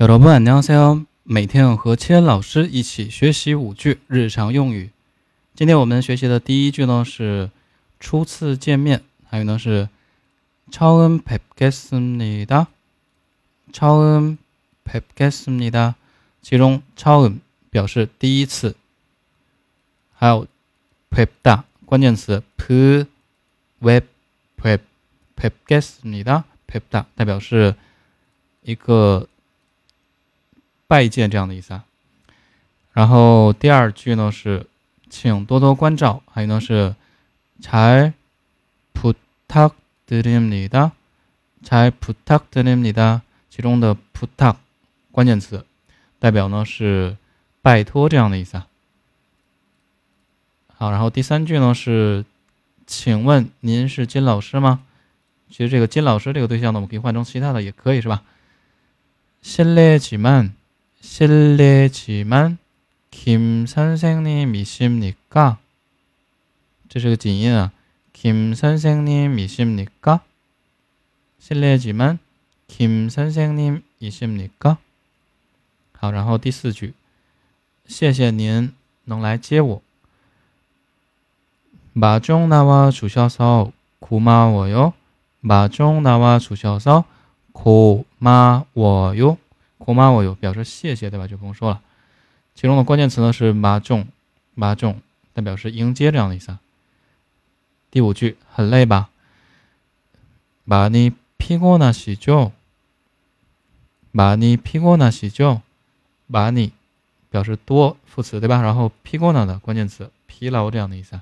여러분안녕하세요。每天和千老师一起学习五句日常用语。今天我们学习的第一句呢是初次见面，还有呢是처음뵙겠습니다。처음뵙겠습니다。其中처음表示第一次，还有뵙다关键词뵙뵙뵙뵙겠습니다 뵙다代表是一个。 拜见这样的意思啊，然后第二句呢是，请多多关照，还有呢是，잘부탁드립니 다， 잘부탁드립니 다， 其中的부탁关键词，代表呢是拜托这样的意思啊。好，然后第三句呢是，请问您是金老师吗？其实这个金老师这个对象呢，我们可以换成其他的也可以是吧？실례지 만。 실례지만 김 선생님이십니까? 这是个紧音啊. 김 선생님이십니까? 실례지만 김 선생님이십니까? 好，然后第四句，谢谢您能来接我。 마중 나와 주셔서 고마워요. 마중 나와 주셔서 고마워요. 고마워有表示谢谢，对吧？就不用说了。其中的关键词呢是马중马중代表是迎接这样的意思。第五句，很累吧？많이피곤하시 죠？ 많이피곤하시 죠？ 많이表示多副词，对吧？然后피곤하的关键词疲劳这样的意思。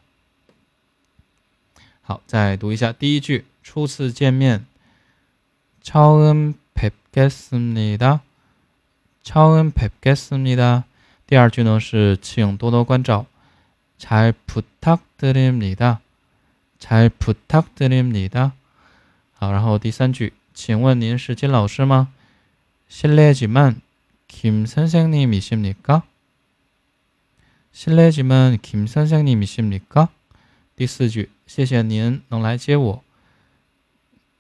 好，再读一下第一句，初次见面。처음뵙겠습니 다。 처음뵙겠습니다第二句呢是请多多关照，잘부탁드립니 다， 잘부탁드립니 다。 好，然后第三句，请问您是金老师吗？실례지만김선생님이십니 까？ 실례지만김선생님이십니 까？ 第四句，谢谢您能来接我。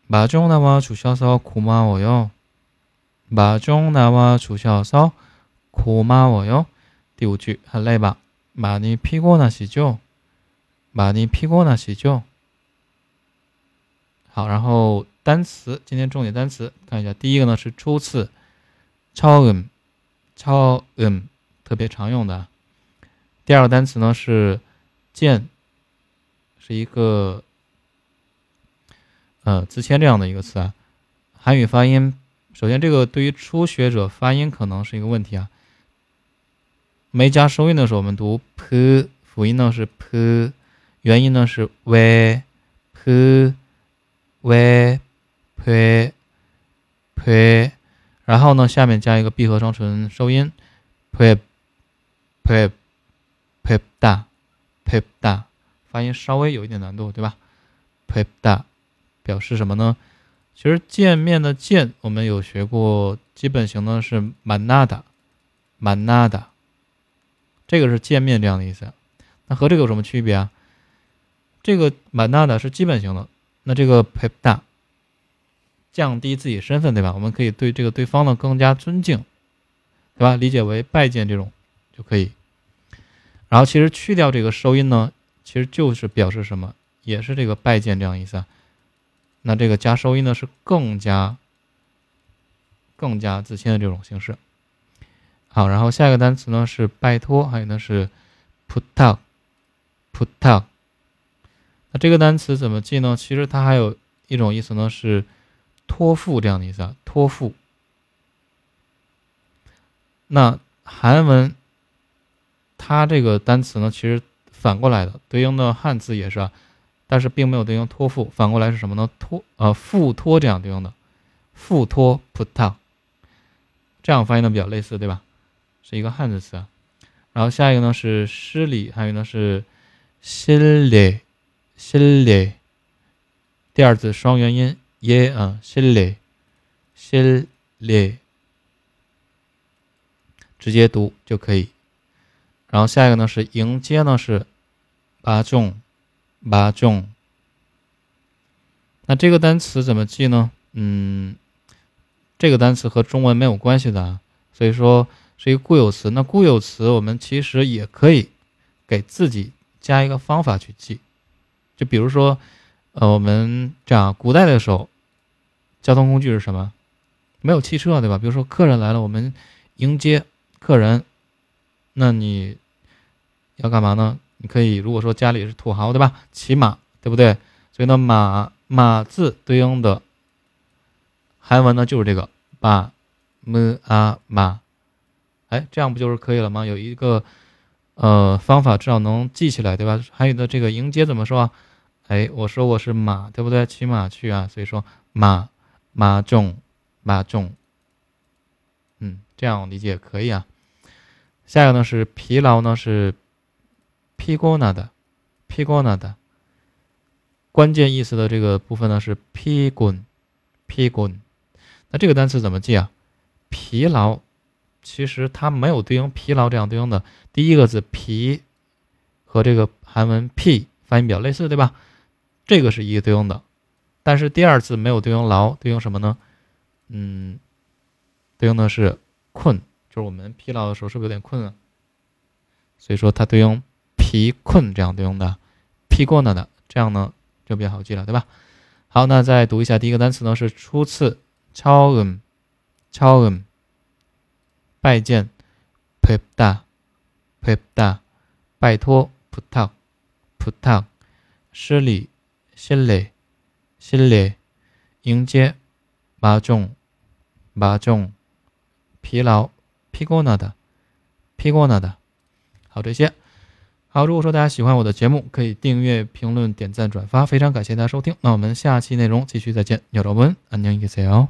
마중나와주셔서고마워 요。 马中나와주셔서고마워 요。 第五句很累吧？많이피곤하시 죠？ 많이피곤하시 죠？ 好，然后单词，今天重点单词看一下。第一个呢是初次，처 음， 처 음， 特别常用的。第二个单词呢是见，是一个呃自谦这样的一个词啊。韩语发音。 首先，这个对于初学者发音可能是一个问题啊。没加收音的时候，我们读 p，辅音呢是 p，元音呢是 v，p v p p，然后呢下面加一个闭合双唇收音 p p p 大 p 大，发音稍微有一点难度，对吧？p 大表示什么呢？其实见面的见，我们有学过，基本型呢是 manada，manada，这个是见面这样的意思。那和这个有什么区别啊？这个 manada 是基本型的，那这个 pepda 降低自己身份，对吧？我们可以对这个对方呢更加尊敬，对吧？理解为拜见这种就可以。然后其实去掉这个收音呢，其实就是表示什么，也是这个拜见这样意思啊。那这个加收音呢，是更加、更加自信的这种形式。好，然后下一个单词呢是拜托，还有呢是 put up put up。那这个单词怎么记呢？其实它还有一种意思呢，是托付这样的意思啊，托付。那韩文它这个单词呢，其实反过来的，对应的汉字也是啊。但是并没有对应托付，反过来是什么呢？托呃付托这样对应的，付托 put，on，这样翻译的比较类似，对吧？是一个汉字词。然后下一个呢是失礼，还有呢是心礼，心礼。第二字双元音耶啊，心礼，心礼，直接读就可以。然后下一个呢是迎接呢是八重。八重，那这个单词怎么记呢？嗯，这个单词和中文没有关系的，所以说是一个固有词。那固有词我们其实也可以给自己加一个方法去记，就比如说，呃，我们这样，古代的时候，交通工具是什么？没有汽车，对吧？比如说客人来了，我们迎接客人，那你要干嘛呢？你可以如果说家里是土豪，对吧？骑马，对不对？所以呢，马马字对应的韩文呢就是这个马 m a 马，哎，这样不就是可以了吗？有一个呃方法，至少能记起来，对吧？还有的这个迎接怎么说啊？哎，我说我是马，对不对？骑马去啊，所以说马马中马中，嗯，这样理解可以啊。下一个呢是疲劳呢是 p i g o n a 的 p i g o n a 的，关键意思的这个部分呢是 p i g o n p i g o n 那这个单词怎么记啊？疲劳，其实它没有对应疲劳这样对应的。第一个字疲和这个韩文 p 发音比较类似，对吧？这个是一个对应的，但是第二次没有对应劳，对应什么呢？嗯，对应的是困，就是我们疲劳的时候是不是有点困啊？所以说它对应疲困这样对应的，疲过了的，这样呢就比较好记了，对吧？好，那再读一下第一个单词呢，是初次。처 음， 처 음， 拜见，뵙 다， 뵙 다， 拜托，부탁 부탁失礼，실례실 례， 迎接，마 종， 마 종， 疲劳，피곤하 다， 피곤하 다。 好，这些。 好，如果说大家喜欢我的节目，可以订阅、评论、点赞、转发，非常感谢大家收听。那我们下期内容继续再见，여러분안녕히계세요